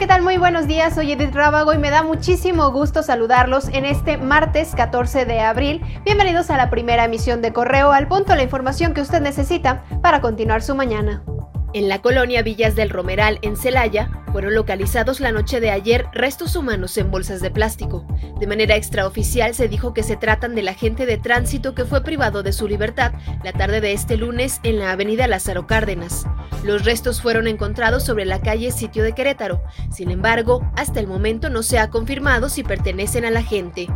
tal? Muy buenos días, soy Edith Rábago y me da muchísimo gusto saludarlos en este martes 14 de abril. Bienvenidos a la primera emisión de Correo al punto, la información que usted necesita para continuar su mañana. En la colonia Villas del Romeral, en Celaya, fueron localizados la noche de ayer restos humanos en bolsas de plástico. De manera extraoficial se dijo que se tratan del agente de tránsito que fue privado de su libertad la tarde de este lunes en la avenida Lázaro Cárdenas. Los restos fueron encontrados sobre la calle Sitio de Querétaro. Sin embargo, hasta el momento no se ha confirmado si pertenecen al agente.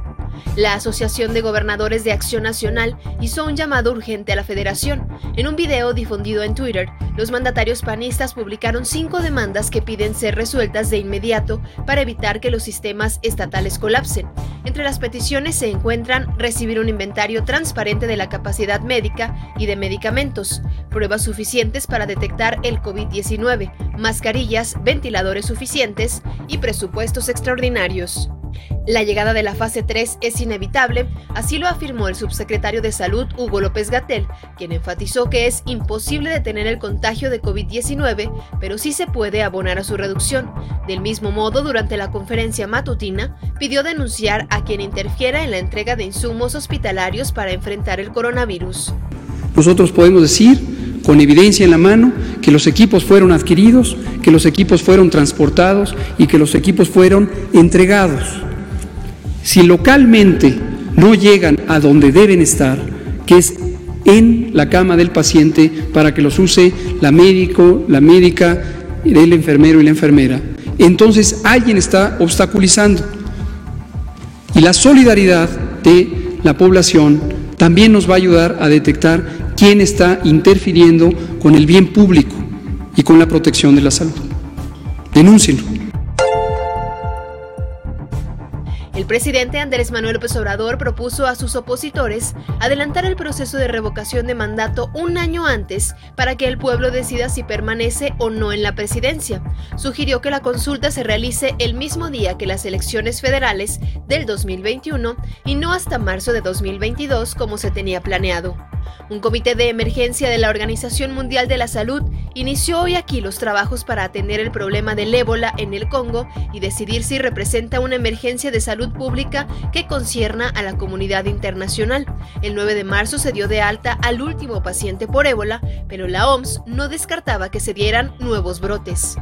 La Asociación de Gobernadores de Acción Nacional hizo un llamado urgente a la federación. En un video difundido en Twitter, los mandatarios panistas publicaron cinco demandas que piden ser resueltas de inmediato para evitar que los sistemas estatales colapsen. Entre las peticiones se encuentran recibir un inventario transparente de la capacidad médica y de medicamentos, pruebas suficientes para detectar el COVID-19, mascarillas, ventiladores suficientes y presupuestos extraordinarios. La llegada de la fase 3 es inevitable, así lo afirmó el subsecretario de Salud Hugo López Gatel, quien enfatizó que es imposible detener el contagio de COVID-19, pero sí se puede abonar a su reducción. Del mismo modo, durante la conferencia matutina, pidió denunciar a quien interfiera en la entrega de insumos hospitalarios para enfrentar el coronavirus. Nosotros podemos decir con evidencia en la mano que los equipos fueron adquiridos, que los equipos fueron transportados y que los equipos fueron entregados. Si localmente no llegan a donde deben estar, que es en la cama del paciente para que los use la médico, la médica, el enfermero y la enfermera, entonces alguien está obstaculizando. Y la solidaridad de la población también nos va a ayudar a detectar quién está interfiriendo con el bien público y con la protección de la salud. Denúncienlo. El presidente Andrés Manuel López Obrador propuso a sus opositores adelantar el proceso de revocación de mandato un año antes para que el pueblo decida si permanece o no en la presidencia. Sugirió que la consulta se realice el mismo día que las elecciones federales del 2021 y no hasta marzo de 2022 como se tenía planeado. Un comité de emergencia de la Organización Mundial de la Salud inició hoy aquí los trabajos para atender el problema del ébola en el Congo y decidir si representa una emergencia de salud pública que concierna a la comunidad internacional. El 9 de marzo se dio de alta al último paciente por ébola, pero la OMS no descartaba que se dieran nuevos brotes.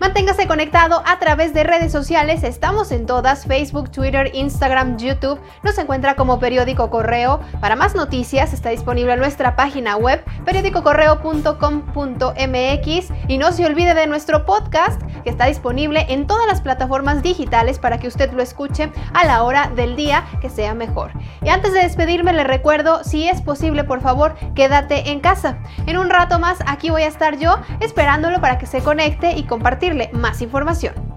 Manténgase conectado a través de redes sociales. Estamos en todas, Facebook, Twitter, Instagram, YouTube. Nos encuentra como Periódico Correo. Para más noticias está disponible nuestra página web periódicocorreo.com.mx y no se olvide de nuestro podcast que está disponible en todas las plataformas digitales para que usted lo escuche a la hora del día que sea mejor. Y antes de despedirme le recuerdo, si es posible, por favor, quédate en casa. En un rato más aquí voy a estar yo esperándolo para que se conecte y compartir más información.